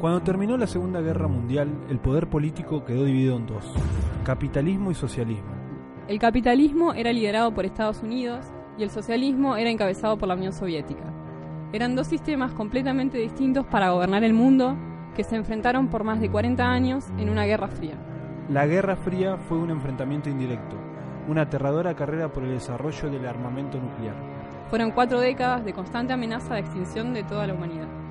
Cuando terminó la Segunda Guerra Mundial, el poder político quedó dividido en dos, capitalismo y socialismo. El capitalismo era liderado por Estados Unidos y el socialismo era encabezado por la Unión Soviética. Eran dos sistemas completamente distintos para gobernar el mundo que se enfrentaron por más de 40 años en una guerra fría. La Guerra Fría fue un enfrentamiento indirecto, una aterradora carrera por el desarrollo del armamento nuclear. Fueron cuatro décadas de constante amenaza de extinción de toda la humanidad.